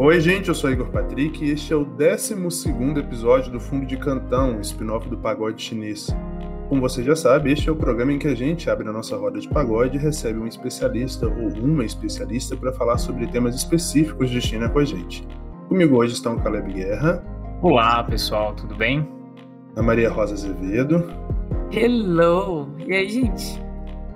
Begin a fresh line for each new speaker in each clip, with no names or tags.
Oi, gente, eu sou Igor Patrick e este é o 12 episódio do Fundo de Cantão, spin-off do pagode chinês. Como você já sabe, este é o programa em que a gente abre a nossa roda de pagode e recebe um especialista ou uma especialista para falar sobre temas específicos de China com a gente. Comigo hoje estão o Caleb Guerra.
Olá, pessoal, tudo bem?
A Maria Rosa Azevedo.
Hello! E aí, gente?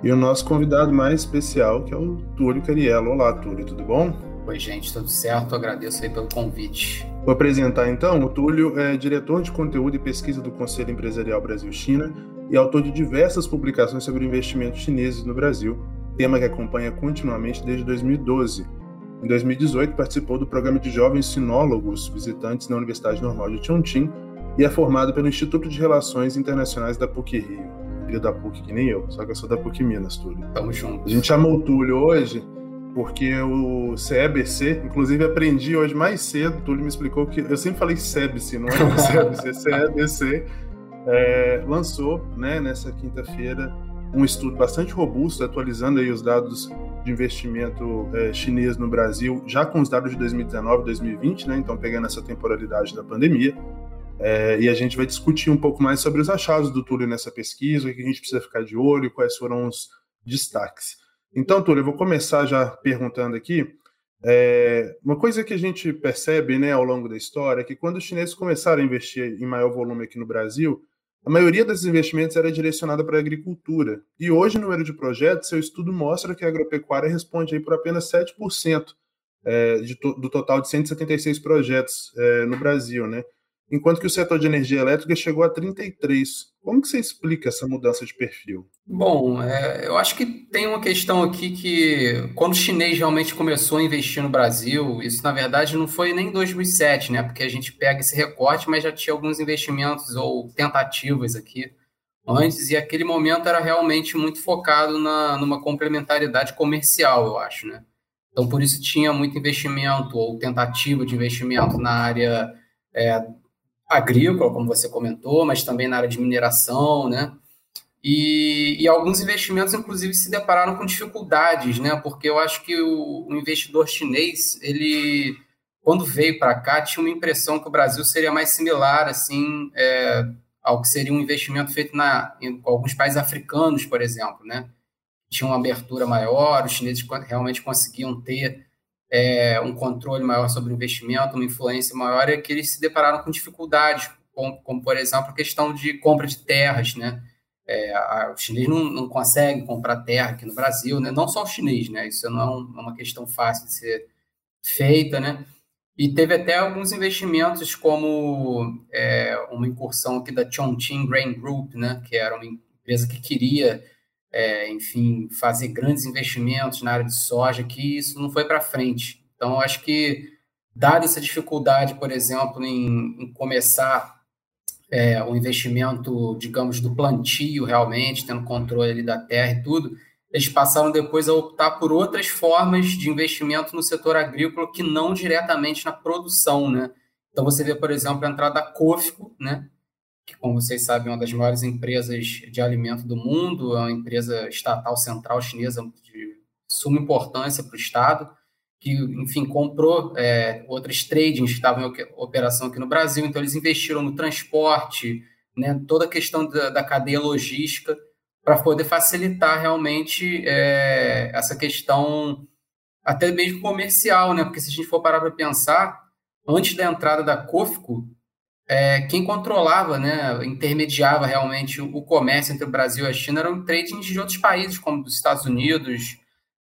E o nosso convidado mais especial, que é o Túlio Cariello. Olá, Túlio, tudo bom?
Oi, gente, tudo certo? Agradeço aí pelo convite.
Vou apresentar então. O Túlio é diretor de conteúdo e pesquisa do Conselho Empresarial Brasil-China e autor de diversas publicações sobre investimentos chineses no Brasil, tema que acompanha continuamente desde 2012. Em 2018, participou do programa de jovens sinólogos visitantes na Universidade Normal de Chongqing e é formado pelo Instituto de Relações Internacionais da PUC-Rio. Filho da PUC que nem eu, só que eu sou da PUC Minas, Túlio.
Tamo junto.
A gente chamou o Túlio hoje porque o CEBC, inclusive aprendi hoje mais cedo, Túlio me explicou que eu sempre falei CEBC, não é o CEBC, CEBC, é, lançou né, nessa quinta-feira um estudo bastante robusto, atualizando aí os dados de investimento é, chinês no Brasil, já com os dados de 2019 2020, né, então pegando essa temporalidade da pandemia, é, e a gente vai discutir um pouco mais sobre os achados do Túlio nessa pesquisa, o que a gente precisa ficar de olho, quais foram os destaques. Então, Túlio, eu vou começar já perguntando aqui. É, uma coisa que a gente percebe né, ao longo da história é que quando os chineses começaram a investir em maior volume aqui no Brasil, a maioria desses investimentos era direcionada para a agricultura. E hoje, no número de projetos, seu estudo mostra que a agropecuária responde aí por apenas 7% é, de, do total de 176 projetos é, no Brasil. Né? Enquanto que o setor de energia elétrica chegou a 33. Como que você explica essa mudança de perfil?
Bom, é, eu acho que tem uma questão aqui que quando o chinês realmente começou a investir no Brasil, isso na verdade não foi nem em 2007, né? Porque a gente pega esse recorte, mas já tinha alguns investimentos ou tentativas aqui antes e aquele momento era realmente muito focado na numa complementariedade comercial, eu acho, né? Então por isso tinha muito investimento ou tentativa de investimento na área é, agrícola, como você comentou, mas também na área de mineração, né? E, e, alguns investimentos, inclusive, se depararam com dificuldades, né? Porque eu acho que o, o investidor chinês, ele, quando veio para cá, tinha uma impressão que o Brasil seria mais similar, assim, é, ao que seria um investimento feito na, em alguns países africanos, por exemplo, né? Tinha uma abertura maior, os chineses realmente conseguiam ter é, um controle maior sobre o investimento, uma influência maior, é que eles se depararam com dificuldades, como, como por exemplo, a questão de compra de terras, né? É, a, o chinês não, não consegue comprar terra aqui no Brasil, né? não só o chinês, né? isso não é é uma questão fácil de ser feita, né? E teve até alguns investimentos, como é, uma incursão aqui da Chongqing Grain Group, né? que era uma empresa que queria é, enfim, fazer grandes investimentos na área de soja, que isso não foi para frente. Então, acho que, dada essa dificuldade, por exemplo, em, em começar é, o investimento, digamos, do plantio realmente, tendo controle da terra e tudo, eles passaram depois a optar por outras formas de investimento no setor agrícola que não diretamente na produção, né? Então, você vê, por exemplo, a entrada da COFCO, né? Que, como vocês sabem, é uma das maiores empresas de alimento do mundo, é uma empresa estatal central chinesa de suma importância para o Estado, que, enfim, comprou é, outras tradings que estavam em operação aqui no Brasil, então eles investiram no transporte, né, toda a questão da, da cadeia logística, para poder facilitar realmente é, essa questão até mesmo comercial, né? Porque se a gente for parar para pensar, antes da entrada da COFCO, é, quem controlava, né, intermediava realmente o, comércio entre o Brasil e a China eram tradings de outros países, como dos Estados Unidos,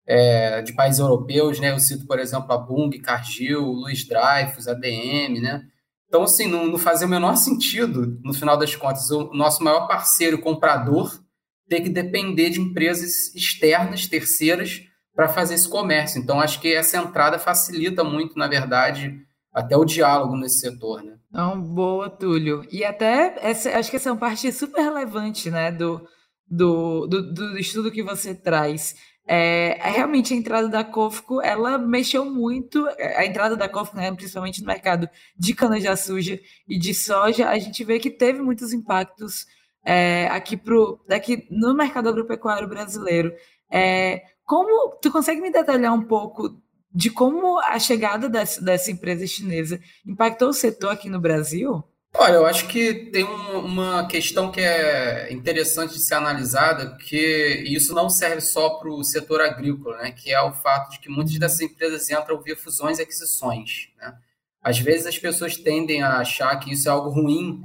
é, de países europeus, né? Eu cito, por exemplo, a Bung, Cargill, Luiz Dreyfus, ADM, né? Então, assim, não, não fazia o menor sentido, no final das contas, o nosso maior parceiro comprador ter que depender de empresas externas, terceiras, para fazer esse comércio. Então, acho que essa entrada facilita muito, na verdade, até o diálogo nesse setor, né?
Não, boa, Túlio. E até essa, acho que essa é uma parte super relevante, né, do, do, do, do estudo que você traz. É, realmente a entrada da COFCO, ela mexeu muito, a entrada da COFCO, né, principalmente no mercado de cana-de-açúcar e de soja, a gente vê que teve muitos impactos é, aqui, pro, aqui no mercado agropecuário brasileiro. É, como tu consegue me detalhar um pouco de como a chegada dessa, dessa empresa chinesa impactou o setor aqui no Brasil?
Olha, eu acho que tem uma questão que é interessante de ser analisada, que isso não serve só para o setor agrícola, né? que é o fato de que muitas dessas empresas entram via fusões e aquisições. Né? Às vezes as pessoas tendem a achar que isso é algo ruim,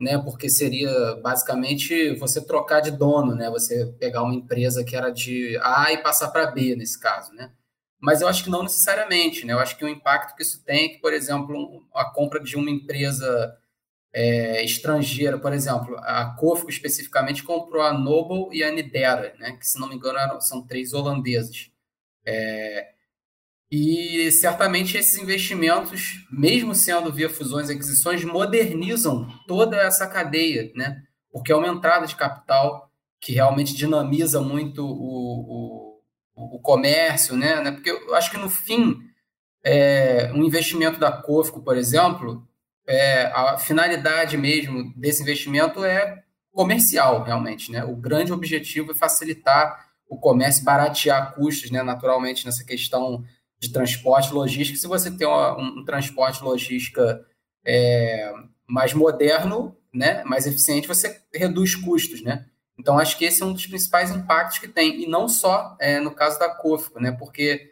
né? porque seria basicamente você trocar de dono, né? você pegar uma empresa que era de A e passar para B, nesse caso. Né? Mas eu acho que não necessariamente. Né? Eu acho que o impacto que isso tem é que, por exemplo, a compra de uma empresa é, estrangeira, por exemplo, a Cofco especificamente comprou a Noble e a Nidera, né, que se não me engano eram, são três holandeses. É, e certamente esses investimentos, mesmo sendo via fusões e aquisições, modernizam toda essa cadeia, né? Porque é uma entrada de capital que realmente dinamiza muito o, o, o comércio, né? Porque eu acho que no fim, é, um investimento da Cofco, por exemplo, é, a finalidade mesmo desse investimento é comercial, realmente. Né? O grande objetivo é facilitar o comércio, baratear custos, né? naturalmente, nessa questão de transporte logística. Se você tem um, um transporte logística é, mais moderno, né? mais eficiente, você reduz custos. Né? Então, acho que esse é um dos principais impactos que tem, e não só é, no caso da Cofco, né? porque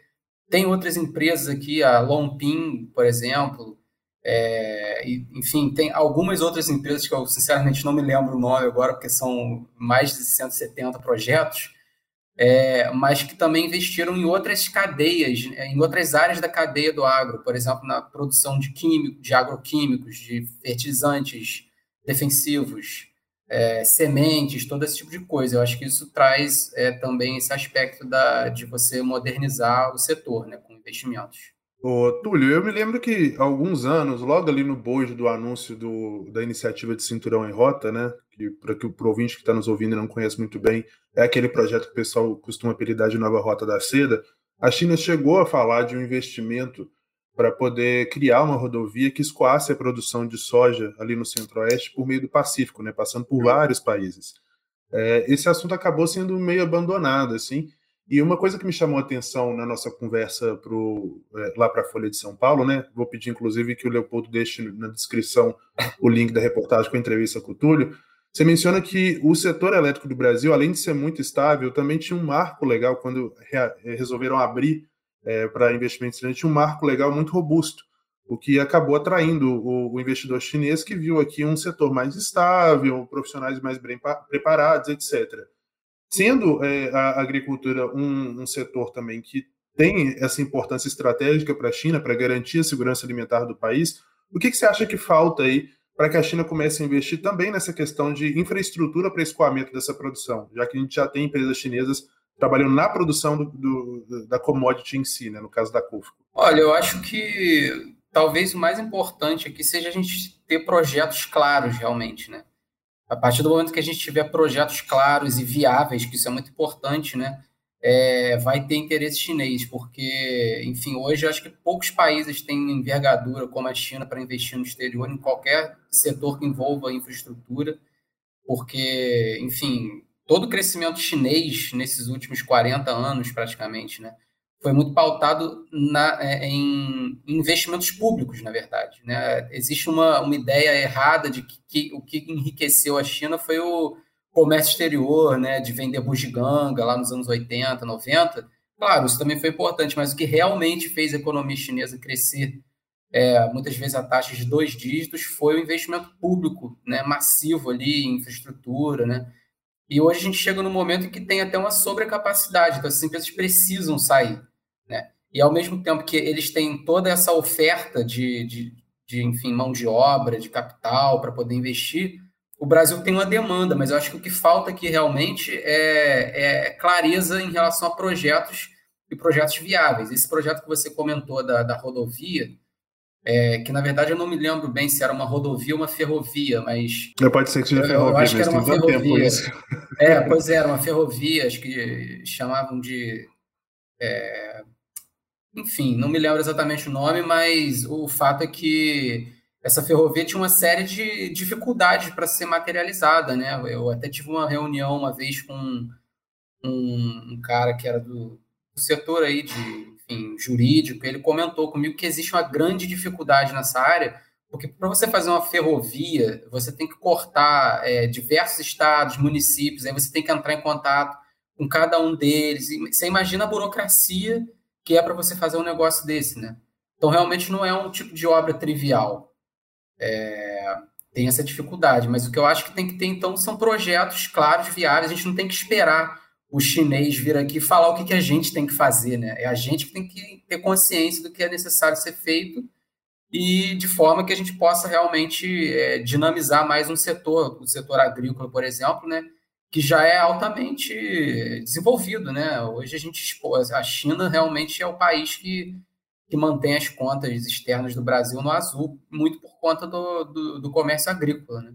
tem outras empresas aqui, a Lompin, por exemplo, é, enfim, tem algumas outras empresas que eu sinceramente não me lembro o nome agora, porque são mais de 170 projetos, é, mas que também investiram em outras cadeias, é, em outras áreas da cadeia do agro, por exemplo, na produção de químicos, de agroquímicos, de fertilizantes defensivos, é, sementes, todo esse tipo de coisa. Eu acho que isso traz é, também esse aspecto da, de você modernizar o setor, né, com investimentos.
Ô, Túlio, eu me lembro que alguns anos, logo ali no bojo do anúncio do, da iniciativa de Cinturão em Rota, né? Que para que o ouvinte que está nos ouvindo não conhece muito bem, é aquele projeto que o pessoal costuma apelidar de Nova Rota da Seda. A China chegou a falar de um investimento para poder criar uma rodovia que escoasse a produção de soja ali no Centro-Oeste por meio do Pacífico, né? Passando por vários países. É, esse assunto acabou sendo meio abandonado, assim. E uma coisa que me chamou a atenção na nossa conversa pro, é, lá para a Folha de São Paulo, né? Vou pedir, inclusive, que o Leopoldo deixe na descrição o link da reportagem com a entrevista com o Túlio. Você menciona que o setor elétrico do Brasil, além de ser muito estável, também tinha um marco legal quando re resolveram abrir é, para investimentos estranhos, tinha um marco legal muito robusto, o que acabou atraindo o, o, investidor chinês que viu aqui um setor mais estável, profissionais mais bem preparados, etc. Sendo é, a agricultura um, um setor também que tem essa importância estratégica para a China, para garantir a segurança alimentar do país, o que, que você acha que falta aí para que a China comece a investir também nessa questão de infraestrutura para escoamento dessa produção, já que a gente já tem empresas chinesas trabalhando na produção do, do, da commodity em si, né, no caso da CUFCO?
Olha, eu acho que talvez o mais importante aqui seja a gente ter projetos claros realmente, né? A partir do momento que a gente tiver projetos claros e viáveis, que isso é muito importante, né? É, vai ter interesse chinês, porque, enfim, hoje eu acho que poucos países têm envergadura como a China para investir no exterior em qualquer setor que envolva infraestrutura, porque, enfim, todo o crescimento chinês nesses últimos 40 anos, praticamente, né? foi muito pautado na, é, em investimentos públicos, na verdade. Né? Existe uma, uma ideia errada de que, que, o que enriqueceu a China foi o comércio exterior, né, de vender bugiganga lá nos anos 80, 90. Claro, isso também foi importante, mas o que realmente fez a economia chinesa crescer, é, muitas vezes a taxa de dois dígitos, foi o investimento público né, massivo ali em infraestrutura, né? E hoje a gente chega no momento em que tem até uma sobrecapacidade, então essas empresas precisam sair. Né? E ao mesmo tempo que eles têm toda essa oferta de, de, de enfim, mão de obra, de capital para poder investir, o Brasil tem uma demanda, mas eu acho que o que falta aqui realmente é, é clareza em relação a projetos e projetos viáveis. Esse projeto que você comentou da, da rodovia, é, que na verdade eu não me lembro bem se era uma rodovia ou uma ferrovia, mas.
Pode ser que seja ferrovia, eu acho que era uma ferrovia.
É, pois é, era uma ferrovia, acho que chamavam de. É, enfim, não me lembro exatamente o nome, mas o fato é que essa ferrovia tinha uma série de dificuldades para ser materializada, né? Eu até tive uma reunião uma vez com um, um cara que era do, do setor aí de, enfim, jurídico, ele comentou comigo que existe uma grande dificuldade nessa área, porque para você fazer uma ferrovia, você tem que cortar é, diversos estados, municípios, aí você tem que entrar em contato com cada um deles. E você imagina a burocracia que é para você fazer um negócio desse, né? Então, realmente não é um tipo de obra trivial. É, tem essa dificuldade, mas o que eu acho que tem que ter, então, são projetos claros, viáveis. A gente não tem que esperar o chinês vir aqui falar o que, que a gente tem que fazer, né? É a gente que tem que ter consciência do que é necessário ser feito e de forma que a gente possa realmente é, dinamizar mais um setor, o setor agrícola, por exemplo, né? Que já é altamente desenvolvido, né? Hoje a gente, a China realmente é o país que que mantém as contas externas do Brasil no azul, muito por conta do, do, do comércio agrícola. Né?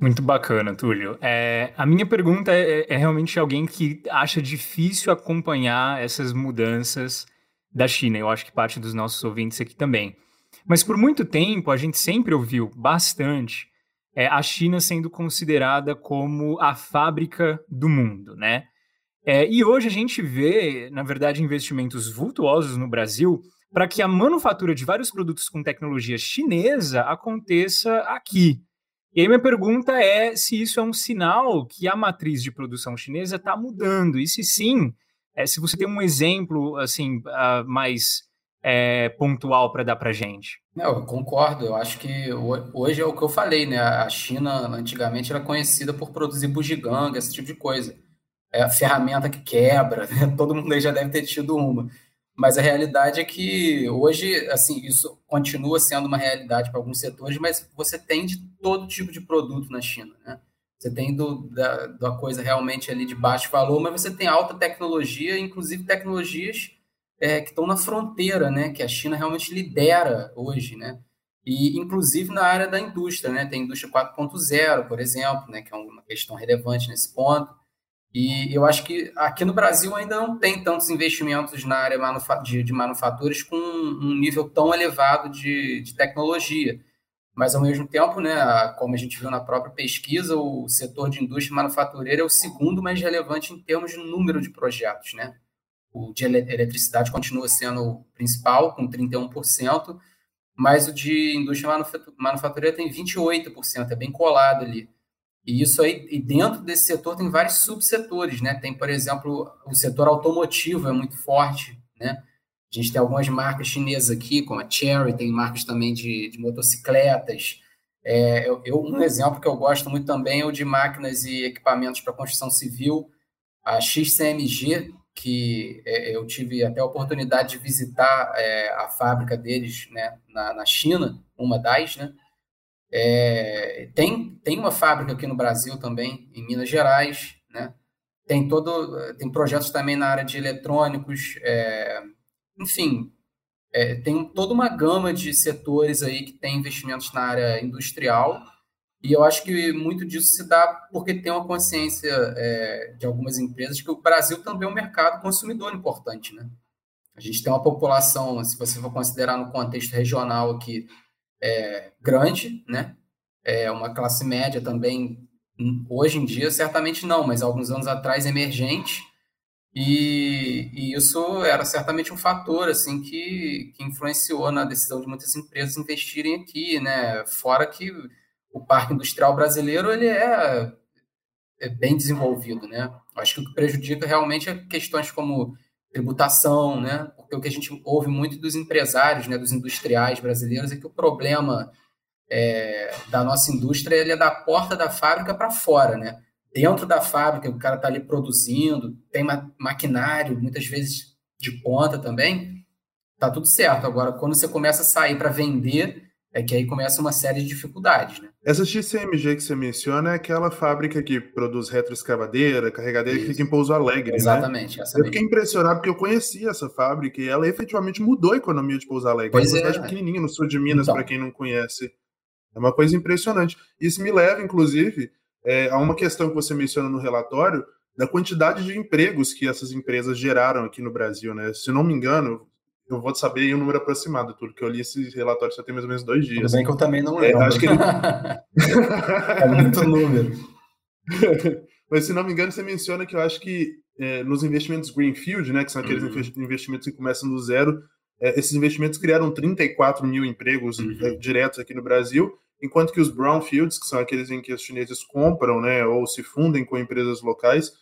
Muito bacana, Túlio. É, a minha pergunta é, é, realmente alguém que acha difícil acompanhar essas mudanças da China. Eu acho que parte dos nossos ouvintes aqui também. Mas por muito tempo a gente sempre ouviu bastante é, a China sendo considerada como a fábrica do mundo, né? É, e hoje a gente vê, na verdade, investimentos vultuosos no Brasil para que a manufatura de vários produtos com tecnologia chinesa aconteça aqui. E aí minha pergunta é se isso é um sinal que a matriz de produção chinesa está mudando. E se sim, é, se você tem um exemplo assim uh, mais é, pontual para dar para gente.
Não, eu concordo. Eu acho que hoje é o que eu falei, né? A China antigamente era conhecida por produzir bugiganga, esse tipo de coisa é a ferramenta que quebra, né? todo mundo aí já deve ter tido uma. Mas a realidade é que hoje, assim, isso continua sendo uma realidade para alguns setores, mas você tem de todo tipo de produto na China, né? Você tem do, da, da coisa realmente ali de baixo valor, mas você tem alta tecnologia, inclusive tecnologias é, que estão na fronteira, né? Que a China realmente lidera hoje, né? E, inclusive, na área da indústria, né? Tem a indústria 4.0, por exemplo, né? Que é uma questão relevante nesse ponto. E eu acho que aqui no Brasil ainda não tem tantos investimentos na área de, manufaturas com um nível tão elevado de, de tecnologia. Mas, ao mesmo tempo, né, como a gente viu na própria pesquisa, o setor de indústria manufatureira é o segundo mais relevante em termos de número de projetos. Né? O de eletricidade continua sendo o principal, com 31%, mas o de indústria manufatureira tem 28%, é bem colado ali. E isso aí, e dentro desse setor tem vários subsetores, né? Tem, por exemplo, o setor automotivo é muito forte, né? A gente tem algumas marcas chinesas aqui, como a Cherry, tem marcas também de, de motocicletas. É, eu, eu, um exemplo que eu gosto muito também é o de máquinas e equipamentos para construção civil, a XCMG, que é, eu tive até a oportunidade de visitar é, a fábrica deles né, na, na China, uma das, né? É, tem, tem uma fábrica aqui no Brasil também, em Minas Gerais, né? Tem todo, tem projetos também na área de eletrônicos, é, enfim, é, tem toda uma gama de setores aí que tem investimentos na área industrial e eu acho que muito disso se dá porque tem uma consciência é, de algumas empresas que o Brasil também é um mercado consumidor importante, né? A gente tem uma população, se você for considerar no contexto regional aqui, é, grande, né? É uma classe média também, hoje em dia, certamente não, mas alguns anos atrás, emergente. E, e isso era certamente um fator assim que, que influenciou na decisão de muitas empresas investirem aqui, né? Fora que o parque industrial brasileiro ele é, é bem desenvolvido, né? Acho que o que prejudica realmente é questões como tributação, né? O que a gente ouve muito dos empresários, né, dos industriais brasileiros, é que o problema é, da nossa indústria ele é da porta da fábrica para fora, né? Dentro da fábrica, o cara está ali produzindo, tem ma maquinário, muitas vezes de ponta também, tá tudo certo. Agora, quando você começa a sair para vender, é que aí começa uma série de dificuldades, né?
Essa XCMG que você menciona é aquela fábrica que produz retroescavadeira, carregadeira Isso. que fica em Pouso Alegre, né?
Exatamente.
Né? Eu fiquei impressionado porque eu conhecia essa fábrica e ela efetivamente mudou a economia de Pouso Alegre.
Pois
é uma
cidade
é. pequenininha no sul de Minas, então. para quem não conhece. É uma coisa impressionante. Isso me leva, inclusive, é, a uma questão que você menciona no relatório, da quantidade de empregos que essas empresas geraram aqui no Brasil, né? Se não me engano, eu vou saber o número aproximado, tudo que eu li esse relatório só tem mais ou menos dois dias.
Tudo bem que eu também não lembro.
É, acho que
é muito número.
Mas se não me engano, você menciona que eu acho que é, nos investimentos Greenfield, né, que são aqueles uhum. investimentos que começam do zero, é, esses investimentos criaram 34 mil empregos uhum. é, diretos aqui no Brasil, enquanto que os Brownfields, que são aqueles em que os chineses compram né, ou se fundem com empresas locais,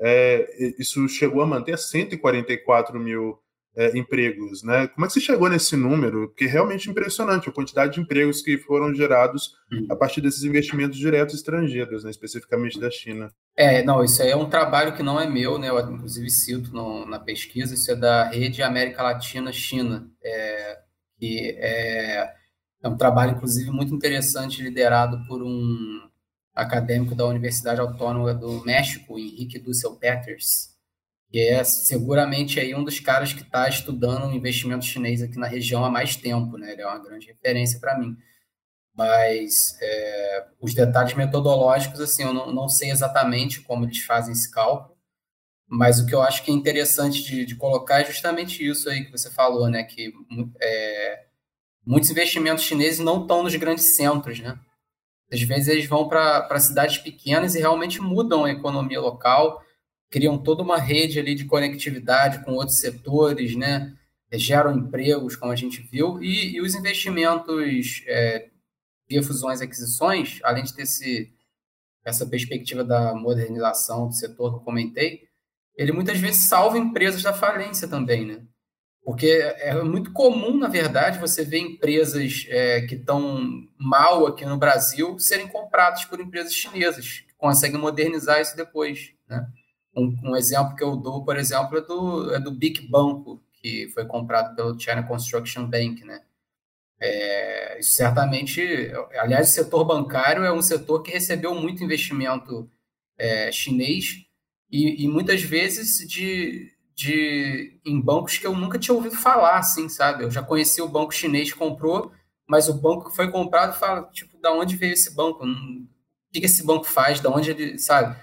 é, isso chegou a manter 144 mil é, empregos, né? Como é que você chegou nesse número? Porque é realmente impressionante a quantidade de empregos que foram gerados uhum. a partir desses investimentos diretos estrangeiros, né? especificamente da China.
É, não, isso aí é um trabalho que não é meu, né? Eu inclusive cito no, na pesquisa, isso é da Rede América Latina China, é, que é, é um trabalho, inclusive, muito interessante, liderado por um acadêmico da Universidade Autônoma do México, Henrique Dussel Peters, que é seguramente aí um dos caras que está estudando o investimento chinês aqui na região há mais tempo, né? Ele é uma grande referência para mim. Mas é, os detalhes metodológicos, assim, eu não, não, sei exatamente como eles fazem esse cálculo, mas o que eu acho que é interessante de, de colocar é justamente isso aí que você falou, né? Que é, muitos investimentos chineses não estão nos grandes centros, né? Às vezes eles vão para cidades pequenas e realmente mudam a economia local, criam toda uma rede ali de conectividade com outros setores, né? geram empregos, como a gente viu, e, e os investimentos é, via fusões e aquisições, além de ter esse, essa perspectiva da modernização do setor que eu comentei, ele muitas vezes salva empresas da falência também, né? Porque é muito comum, na verdade, você ver empresas é, que estão mal aqui no Brasil serem compradas por empresas chinesas, que conseguem modernizar isso depois, né? Um, um, exemplo que eu dou, por exemplo, é do, é do Big Banco, que foi comprado pelo China Construction Bank, né? É, certamente, aliás, o setor bancário é um setor que recebeu muito investimento é, chinês e, e, muitas vezes de, de em bancos que eu nunca tinha ouvido falar, assim, sabe? Eu já conheci o banco chinês que comprou, mas o banco que foi comprado fala, tipo, da onde veio esse banco? O que esse banco faz? Da onde ele, sabe?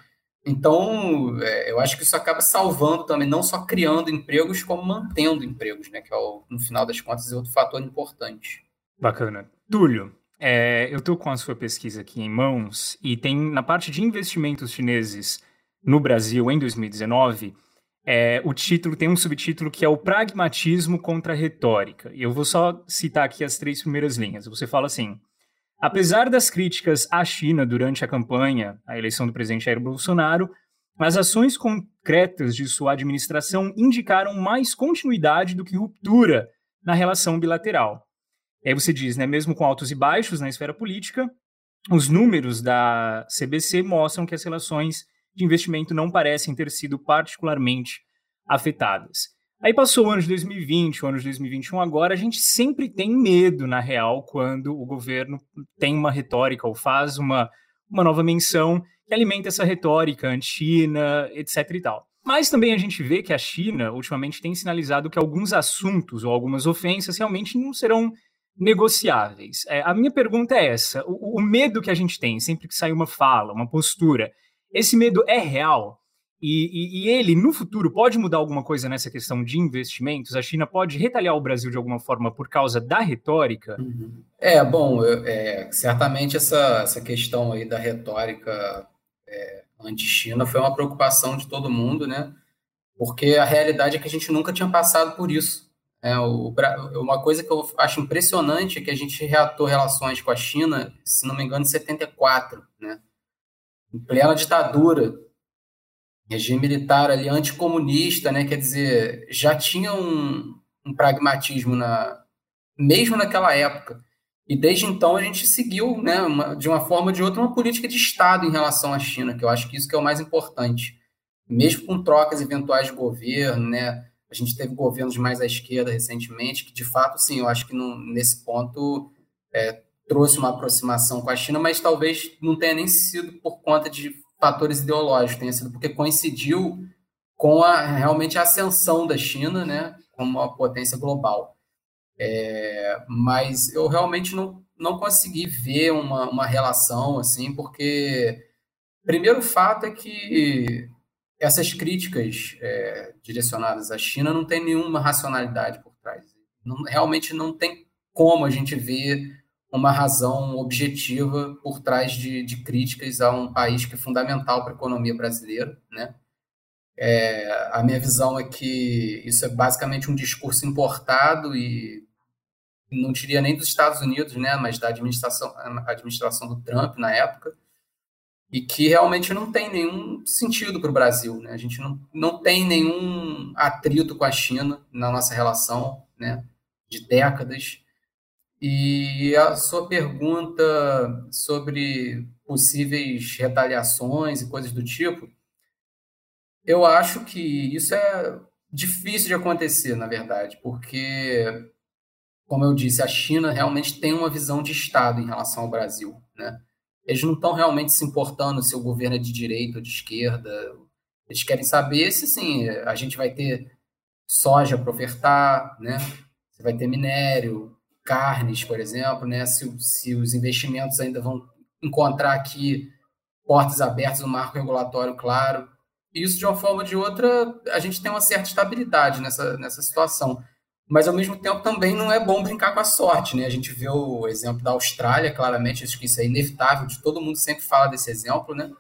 Então, é, eu acho que isso acaba salvando também, não só criando empregos, como mantendo empregos, né? Que é, o, no final das contas, é outro fator importante.
Bacana. Túlio, é, eu estou com a sua pesquisa aqui em mãos e tem na parte de investimentos chineses no Brasil em 2019, é, o título tem um subtítulo que é o pragmatismo contra a retórica. E eu vou só citar aqui as três primeiras linhas. Você fala assim: Apesar das críticas à China durante a campanha, a eleição do presidente Jair Bolsonaro, as ações concretas de sua administração indicaram mais continuidade do que ruptura na relação bilateral. Aí você diz, né, mesmo com altos e baixos na esfera política, os números da CBC mostram que as relações de investimento não parecem ter sido particularmente afetadas. Aí passou o ano de 2020, o ano de 2021, agora a gente sempre tem medo, na real, quando o governo tem uma retórica ou faz uma, uma nova menção que alimenta essa retórica anti-China, etc e tal. Mas também a gente vê que a China, ultimamente, tem sinalizado que alguns assuntos ou algumas ofensas realmente não serão negociáveis. É, a minha pergunta é essa: o, o medo que a gente tem sempre que sai uma fala, uma postura, esse medo é real? E, e, e, ele, no futuro, pode mudar alguma coisa nessa questão de investimentos? A China pode retalhar o Brasil de alguma forma por causa da retórica?
É, bom, é, certamente essa, essa questão aí da retórica é, anti-China foi uma preocupação de todo mundo, né? Porque a realidade é que a gente nunca tinha passado por isso. É, o, uma coisa que eu acho impressionante é que a gente reatou relações com a China, se não me engano, em 74, né? Em plena ditadura regime militar ali anticomunista, né? Quer dizer, já tinha um, um pragmatismo na mesmo naquela época. E desde então a gente seguiu, né, uma, de uma forma ou de outra, uma política de Estado em relação à China, que eu acho que isso que é o mais importante. Mesmo com trocas eventuais de governo, né, a gente teve governos mais à esquerda recentemente, que de fato, sim, eu acho que nesse ponto é, trouxe uma aproximação com a China, mas talvez não tenha nem sido por conta de fatores ideológicos, tenha sido porque coincidiu com a realmente a ascensão da China, né, como uma potência global. É, mas eu realmente não, não consegui ver uma, uma relação assim, porque primeiro fato é que essas críticas é, direcionadas à China não tem nenhuma racionalidade por trás. Não, realmente não tem como a gente ver uma razão objetiva por trás de, de críticas a um país que é fundamental para a economia brasileira, né? É, a minha visão é que isso é basicamente um discurso importado e não diria nem dos Estados Unidos, né, mas da administração, administração do Trump na época, e que realmente não tem nenhum sentido para o Brasil. Né? A gente não, não tem nenhum atrito com a China na nossa relação né, de décadas. E a sua pergunta sobre possíveis retaliações e coisas do tipo, eu acho que isso é difícil de acontecer, na verdade, porque, como eu disse, a China realmente tem uma visão de Estado em relação ao Brasil, né? Eles não estão realmente se importando se o governo é de direita ou de esquerda. Eles querem saber se, sim, a gente vai ter soja para ofertar, né? Se vai ter minério, carnes, por exemplo, né? Se, se os investimentos ainda vão encontrar aqui portas abertas no marco regulatório claro isso, de uma forma ou de outra, a gente tem uma certa estabilidade nessa, nessa situação. Mas, ao mesmo tempo, também não é bom brincar com a sorte. Né? A gente vê o exemplo da Austrália, claramente, acho que isso é inevitável, de todo mundo sempre fala desse exemplo, né?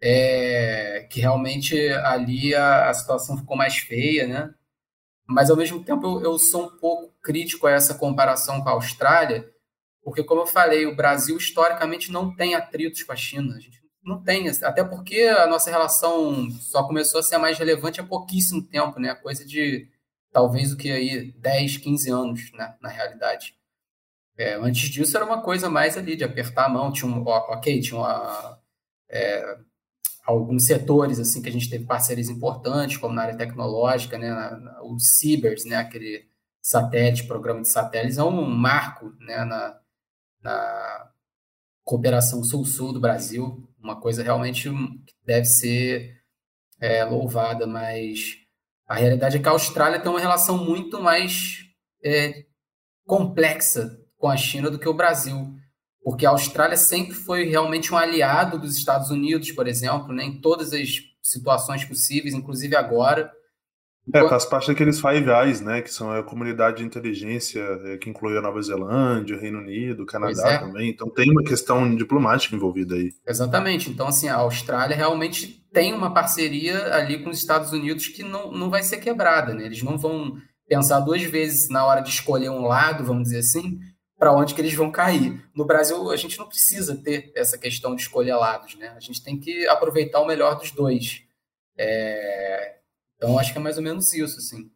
É, que realmente ali a, a, situação ficou mais feia, né? Mas, ao mesmo tempo, eu, eu sou um pouco crítico a essa comparação com a Austrália, porque, como eu falei, o Brasil historicamente não tem atritos com a China. A gente não tem, até porque a nossa relação só começou a ser mais relevante há pouquíssimo tempo, né? Coisa de talvez o que aí 10, 15 anos, né, na realidade. É, antes disso era uma coisa mais ali de apertar a mão, tinha um, ok, tinha uma, é, alguns setores assim que a gente teve parcerias importantes, como na área tecnológica, né, o Cibers, né, aquele satélite, programa de satélites, é um marco né, na, na cooperação sul-sul do Brasil, uma coisa realmente que deve ser é, louvada, mas a realidade é que a Austrália tem uma relação muito mais é, complexa com a China do que o Brasil, porque a Austrália sempre foi realmente um aliado dos Estados Unidos, por exemplo, né, em todas as situações possíveis, inclusive agora.
É, faz parte daqueles Five Eyes, né? Que são a comunidade de inteligência é, que inclui a Nova Zelândia, o Reino Unido, o Canadá é. também. Então tem uma questão diplomática envolvida aí.
Exatamente. Então, assim, a Austrália realmente tem uma parceria ali com os Estados Unidos que não, não vai ser quebrada, né? Eles não vão pensar duas vezes na hora de escolher um lado, vamos dizer assim, para onde que eles vão cair. No Brasil, a gente não precisa ter essa questão de escolher lados, né? A gente tem que aproveitar o melhor dos dois. É, então, acho que é mais ou menos isso, assim.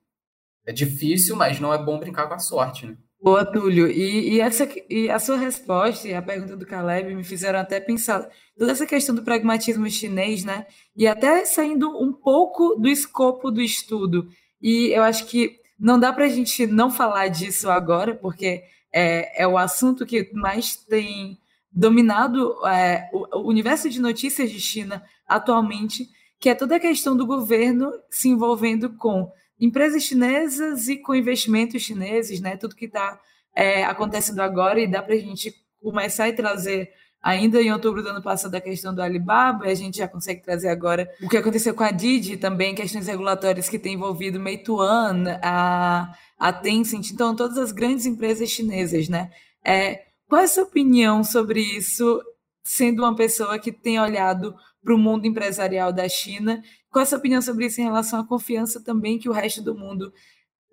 É difícil, mas não é bom brincar com a sorte, né?
Boa, Túlio. E, e, essa, e a sua resposta e a pergunta do Caleb me fizeram até pensar toda essa questão do pragmatismo chinês, né? E até saindo um pouco do escopo do estudo. E eu acho que não dá para a gente não falar disso agora, porque é, é o assunto que mais tem dominado é, o, o universo de notícias de China atualmente que é toda a questão do governo se envolvendo com empresas chinesas e com investimentos chineses, né? Tudo que está é, acontecendo agora e dá para a gente começar a trazer ainda em outubro do ano passado a questão do Alibaba, a gente já consegue trazer agora o que aconteceu com a Didi também, questões regulatórias que tem envolvido Meituan, a, a Tencent, então todas as grandes empresas chinesas, né? É, qual é a sua opinião sobre isso, sendo uma pessoa que tem olhado para o mundo empresarial da China. Qual a sua opinião sobre isso em relação à confiança também que o resto do mundo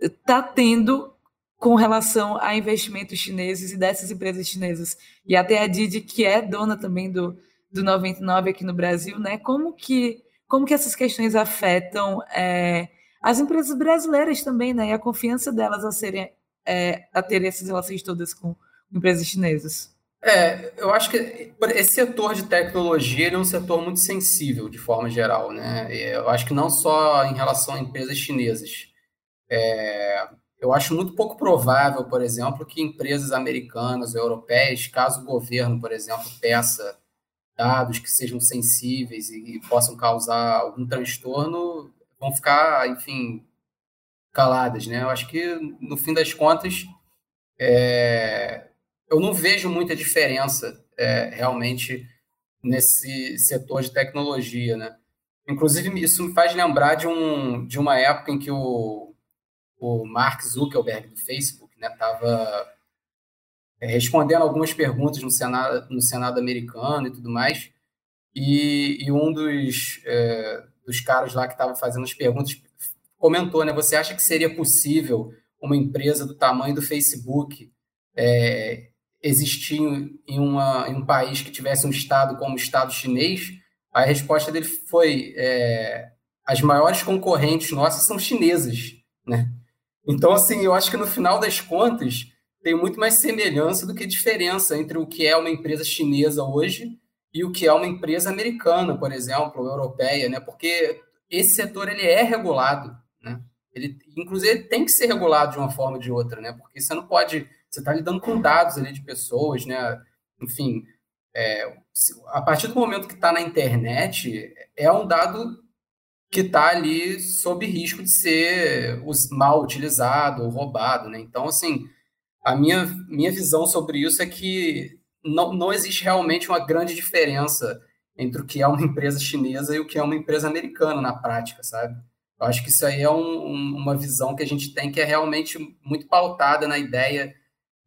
está tendo com relação a investimentos chineses e dessas empresas chinesas? E até a Didi, que é dona também do, do 99 aqui no Brasil, né? Como que, como que essas questões afetam é, as empresas brasileiras também, né? E a confiança delas a, serem, é, a ter essas relações todas com empresas chinesas?
É, eu acho que esse setor de tecnologia é um setor muito sensível, de forma geral, né? Eu acho que não só em relação a empresas chinesas. É, eu acho muito pouco provável, por exemplo, que empresas americanas ou europeias, caso o governo, por exemplo, peça dados que sejam sensíveis e, e possam causar algum transtorno, vão ficar, enfim, caladas, né? Eu acho que, no fim das contas, é, eu não vejo muita diferença é, realmente nesse setor de tecnologia, né? Inclusive, isso me faz lembrar de, um, de uma época em que o, o Mark Zuckerberg, do Facebook, né, estava é, respondendo algumas perguntas no Senado, no Senado americano e tudo mais. E, e um dos, é, dos caras lá que estava fazendo as perguntas comentou, né? Você acha que seria possível uma empresa do tamanho do Facebook é, existir em, uma, em um país que tivesse um Estado como o Estado chinês? A resposta dele foi: é, as maiores concorrentes nossas são chinesas, né? Então, assim, eu acho que no final das contas tem muito mais semelhança do que diferença entre o que é uma empresa chinesa hoje e o que é uma empresa americana, por exemplo, ou europeia, né? Porque esse setor ele é regulado, né? Ele, inclusive, ele tem que ser regulado de uma forma ou de outra, né? Porque você não pode, você está lidando com dados ali de pessoas, né? Enfim, é, a partir do momento que está na internet, é um dado que está ali sob risco de ser mal utilizado ou roubado, né? Então, assim, a minha, minha visão sobre isso é que não, não existe realmente uma grande diferença entre o que é uma empresa chinesa e o que é uma empresa americana na prática, sabe? Eu acho que isso aí é um, um, uma visão que a gente tem que é realmente muito pautada na ideia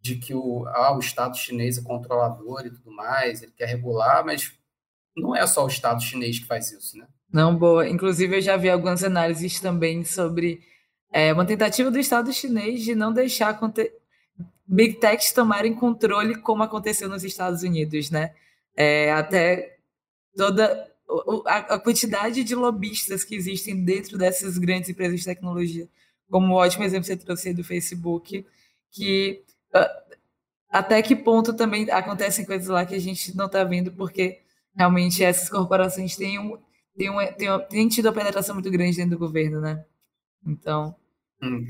de que o, ah, o Estado chinês é controlador e tudo mais, ele quer regular, mas não é só o Estado chinês que faz isso, né?
Não, boa. Inclusive, eu já vi algumas análises também sobre é, uma tentativa do Estado chinês de não deixar Big Techs tomarem controle como aconteceu nos Estados Unidos, né? É, até toda a, quantidade de lobistas que existem dentro dessas grandes empresas de tecnologia, como o ótimo exemplo que você trouxe aí do Facebook, que até que ponto também acontecem coisas lá que a gente não está vendo, porque realmente essas corporações têm, um, têm, um, têm, têm tido uma penetração muito grande dentro do governo, né? Então,
Hum.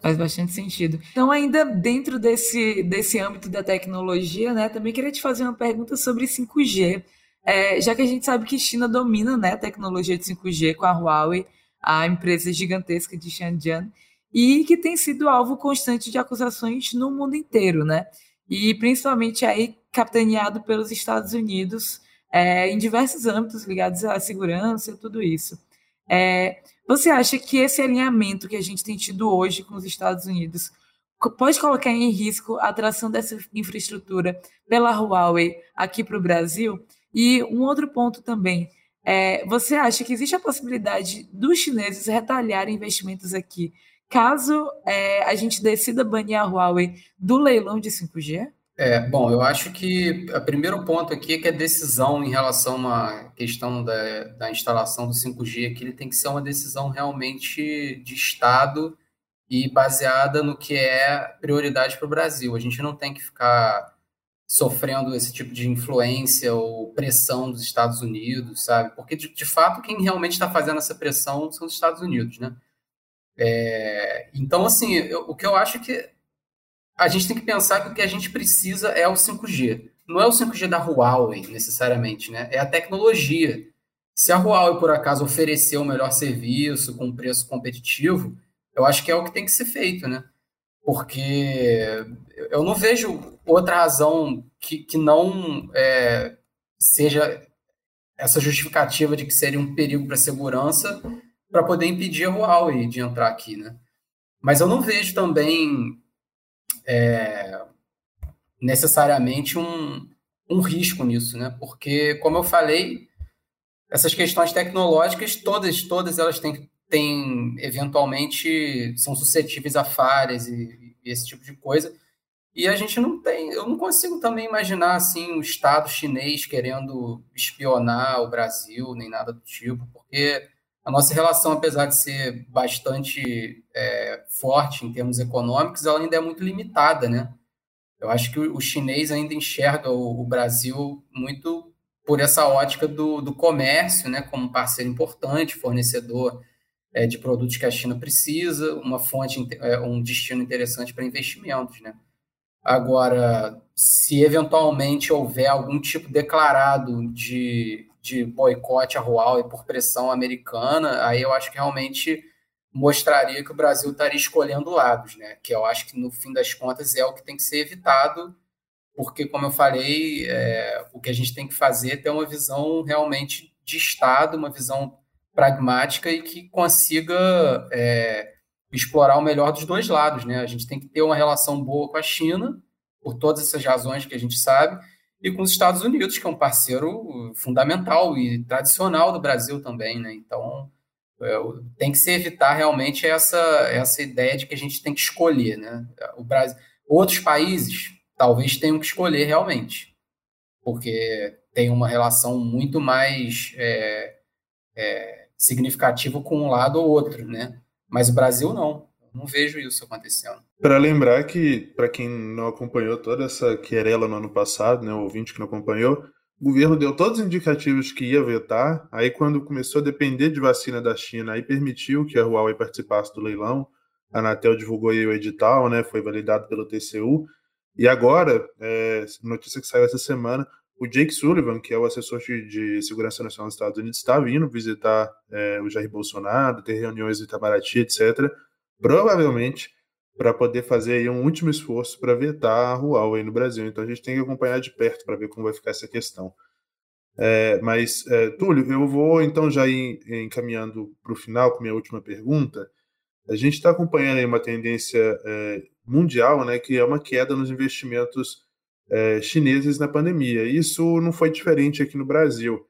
Faz bastante sentido. Então, ainda dentro desse, desse âmbito da tecnologia, né, também queria te fazer uma pergunta sobre 5G. É, já que a gente sabe que China domina né, a tecnologia de 5G com a Huawei, a empresa gigantesca de Shenzhen, e que tem sido alvo constante de acusações no mundo inteiro, né? E principalmente aí capitaneado pelos Estados Unidos é, em diversos âmbitos ligados à segurança e tudo isso. É, você acha que esse alinhamento que a gente tem tido hoje com os Estados Unidos pode colocar em risco a atração dessa infraestrutura pela Huawei aqui para o Brasil? E um outro ponto também, é, você acha que existe a possibilidade dos chineses retalharem investimentos aqui, caso é, a gente decida banir a Huawei do leilão de 5G?
É, bom, eu acho que o primeiro ponto aqui é que a decisão em relação à questão da, da instalação do 5G aqui ele tem que ser uma decisão realmente de Estado e baseada no que é prioridade para o Brasil. A gente não tem que ficar sofrendo esse tipo de influência ou pressão dos Estados Unidos, sabe? Porque, de, de fato, quem realmente está fazendo essa pressão são os Estados Unidos, né? É, então, assim, eu, o que eu acho que a gente tem que pensar que o que a gente precisa é o 5G. Não é o 5G da Huawei, necessariamente, né? É a tecnologia. Se a Huawei, por acaso, oferecer o melhor serviço com preço competitivo, eu acho que é o que tem que ser feito, né? Porque eu não vejo outra razão que, que não é, seja essa justificativa de que seria um perigo para a segurança para poder impedir a Huawei de entrar aqui, né? Mas eu não vejo também é, necessariamente um, um risco nisso, né? Porque, como eu falei, essas questões tecnológicas, todas, todas elas têm, têm eventualmente, são suscetíveis a falhas e, e, esse tipo de coisa. E a gente não tem, eu não consigo também imaginar, assim, o Estado chinês querendo espionar o Brasil, nem nada do tipo, porque a nossa relação, apesar de ser bastante é, forte em termos econômicos, ela ainda é muito limitada, né? Eu acho que o, chinês ainda enxerga o, o Brasil muito por essa ótica do, do, comércio, né, como parceiro importante, fornecedor é, de produtos que a China precisa, uma fonte, é, um destino interessante para investimentos, né? Agora, se eventualmente houver algum tipo declarado de de boicote a Huawei por pressão americana, aí eu acho que realmente mostraria que o Brasil estaria escolhendo lados, né? Que eu acho que no fim das contas é o que tem que ser evitado, porque como eu falei, é, o que a gente tem que fazer é ter uma visão realmente de Estado, uma visão pragmática e que consiga é, explorar o melhor dos dois lados, né? A gente tem que ter uma relação boa com a China, por todas essas razões que a gente sabe, e com os Estados Unidos, que é um parceiro fundamental e tradicional do Brasil também, né? Então, é, tem que se evitar realmente essa, essa ideia de que a gente tem que escolher, né? O Brasil, outros países talvez tenham que escolher realmente, porque tem uma relação muito mais é, é, significativa com um lado ou outro, né? Mas o Brasil não. Não vejo isso acontecendo.
Para lembrar que, para quem não acompanhou toda essa querela no ano passado, né, o ouvinte que não acompanhou, o governo deu todos os indicativos que ia vetar, aí quando começou a depender de vacina da China, aí permitiu que a Huawei participasse do leilão, a Anatel divulgou aí o edital, né, foi validado pelo TCU, e agora, é, notícia que saiu essa semana, o Jake Sullivan, que é o assessor de, Segurança Nacional dos Estados Unidos, está vindo visitar é, o Jair Bolsonaro, ter reuniões em Itamaraty, etc., provavelmente para poder fazer um último esforço para vetar a Huawei no Brasil. Então a gente tem que acompanhar de perto para ver como vai ficar essa questão. É, mas, é, Túlio, eu vou então já ir encaminhando para o final com minha última pergunta. A gente está acompanhando aí uma tendência é, mundial, né, que é uma queda nos investimentos é, chineses na pandemia. Isso não foi diferente aqui no Brasil.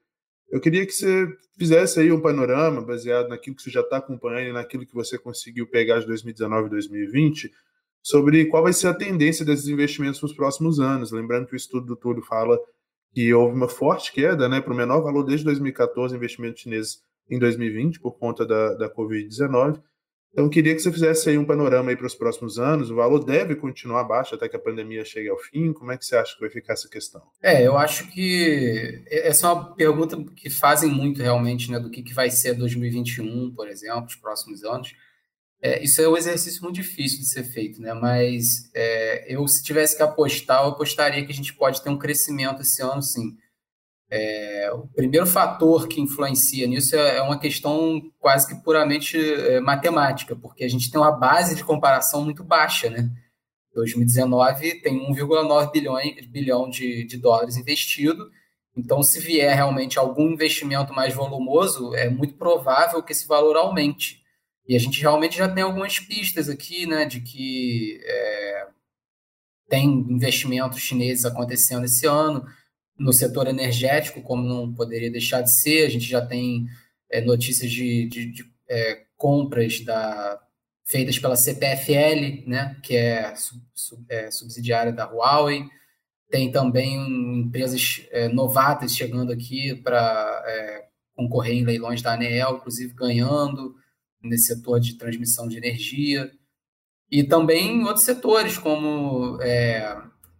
Eu queria que você fizesse aí um panorama baseado naquilo que você já está acompanhando e naquilo que você conseguiu pegar de 2019 e 2020 sobre qual vai ser a tendência desses investimentos nos próximos anos. Lembrando que o estudo do Túlio fala que houve uma forte queda né, para o menor valor desde 2014 investimentos chineses em 2020 por conta da, da Covid-19 então, queria que você fizesse aí um panorama para os próximos anos. O valor deve continuar baixo até que a pandemia chegue ao fim? Como é que você acha que vai ficar essa questão?
É, eu acho que essa é uma pergunta que fazem muito realmente, né, do que, que vai ser 2021, por exemplo, os próximos anos. É, isso é um exercício muito difícil de ser feito, né? Mas é, eu, se tivesse que apostar, eu apostaria que a gente pode ter um crescimento esse ano, sim. É, o primeiro fator que influencia nisso é, é uma questão quase que puramente é, matemática, porque a gente tem uma base de comparação muito baixa, né? 2019 tem 1,9 bilhão, bilhão de, de dólares investido, então se vier realmente algum investimento mais volumoso, é muito provável que esse valor aumente. E a gente realmente já tem algumas pistas aqui, né, de que é, tem investimentos chineses acontecendo esse ano, no setor energético, como não poderia deixar de ser. A gente já tem é, notícias de, de, de é, compras da, feitas pela CPFL, né, que é, sub, sub, é, subsidiária da Huawei. Tem também empresas é, novatas chegando aqui para concorrer em leilões da ANEEL, inclusive ganhando nesse setor de transmissão de energia. E também em outros setores, como é,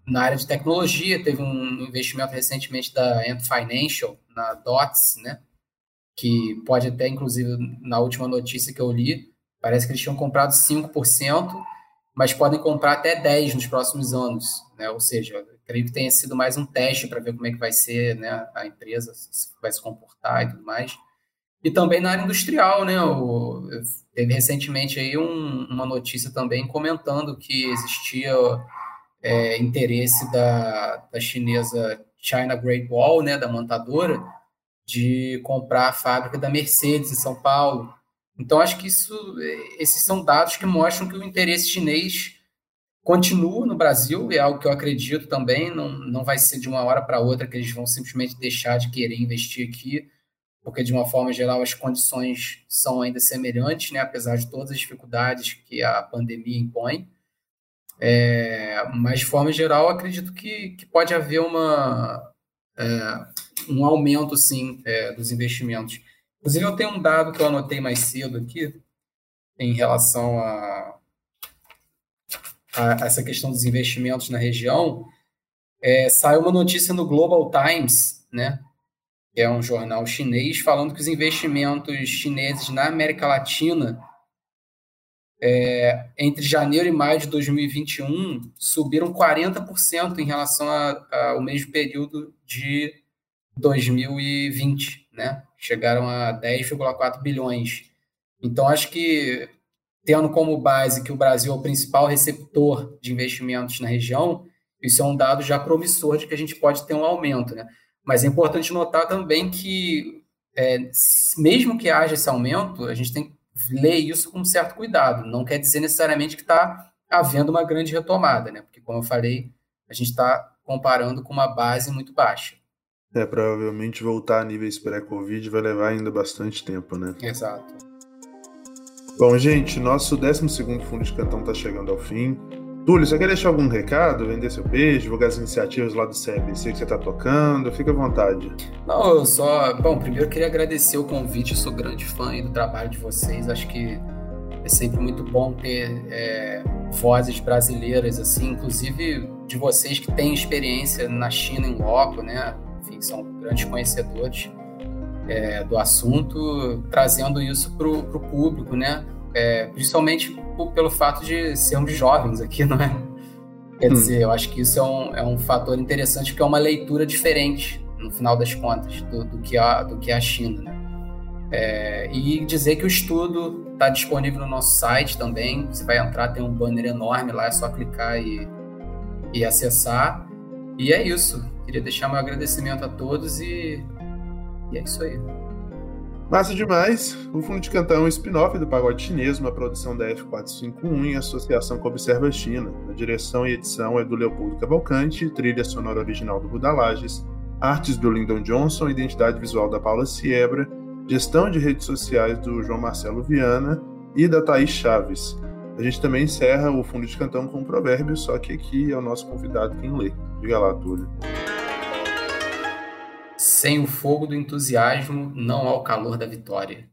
na área de tecnologia, teve um investimento recentemente da Ant Financial, na DOTS, né? que pode até, inclusive, na última notícia que eu li, parece que eles tinham comprado 5%, mas podem comprar até 10% nos próximos anos. Né? Ou seja, creio que tenha sido mais um teste para ver como é que vai ser né, a empresa, se vai se comportar e tudo mais. E também na área industrial, né? O, teve recentemente aí um, uma notícia também comentando que existia é, interesse da, da chinesa China Great Wall, né, da montadora, de comprar a fábrica da Mercedes em São Paulo. Então, acho que isso, esses são dados que mostram que o interesse chinês continua no Brasil, é algo que eu acredito também, não, não vai ser de uma hora para outra que eles vão simplesmente deixar de querer investir aqui, porque, de uma forma geral, as condições são ainda semelhantes, né, apesar de todas as dificuldades que a pandemia impõe. É, mas, de forma geral, acredito que, que pode haver uma, é, um aumento, sim, é, dos investimentos. Inclusive, eu tenho um dado que eu anotei mais cedo aqui, em relação a, a essa questão dos investimentos na região. É, saiu uma notícia no Global Times, né, que é um jornal chinês, falando que os investimentos chineses na América Latina é, entre janeiro e maio de 2021 subiram 40% em relação ao mesmo período de 2020, né? Chegaram a 10,4 bilhões. Então, acho que, tendo como base que o Brasil é o principal receptor de investimentos na região, isso é um dado já promissor de que a gente pode ter um aumento, né? Mas é importante notar também que, é, mesmo que haja esse aumento, a gente tem ler isso com certo cuidado. Não quer dizer necessariamente que está havendo uma grande retomada, né? Porque, como eu falei, a gente está comparando com uma base muito baixa.
É, provavelmente voltar a níveis pré-Covid vai levar ainda bastante tempo, né?
Exato.
Bom, gente, nosso 12 fundo de cantão está chegando ao fim. Túlio, você quer deixar algum recado, vender seu peixe, divulgar as iniciativas lá do CBC que você está tocando? Fica à vontade.
Não, eu só. Bom, primeiro eu queria agradecer o convite, eu sou grande fã do trabalho de vocês. Acho que é sempre muito bom ter é, vozes brasileiras, assim, inclusive de vocês que têm experiência na China em loco, né? Enfim, são grandes conhecedores é, do assunto, trazendo isso para o público, né? É, principalmente pelo fato de sermos jovens aqui, não é? Quer hum. dizer, eu acho que isso é um, é um fator interessante, porque é uma leitura diferente, no final das contas, do, do, que, a, do que a China, né? É, e dizer que o estudo está disponível no nosso site também. Você vai entrar, tem um banner enorme lá, é só clicar e, e acessar. E é isso. Queria deixar meu agradecimento a todos e, e é isso aí.
Massa demais! O Fundo de Cantão é um spin-off do Pagode Chinês, uma produção da F451 em associação com a Observa China. A direção e edição é do Leopoldo Cavalcante, trilha sonora original do Buda Lages, artes do Lyndon Johnson, identidade visual da Paula Siebra, gestão de redes sociais do João Marcelo Viana e da Thaís Chaves. A gente também encerra o Fundo de Cantão com um provérbio, só que aqui é o nosso convidado quem lê. Diga lá, Túlio.
Sem o fogo do entusiasmo, não há o calor da vitória.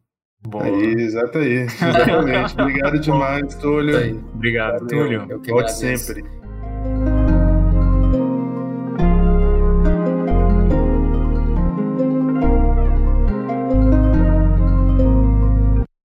Boa. Aí, exato aí. Exatamente. Obrigado demais, Túlio.
Obrigado, Túlio.
Volte sempre.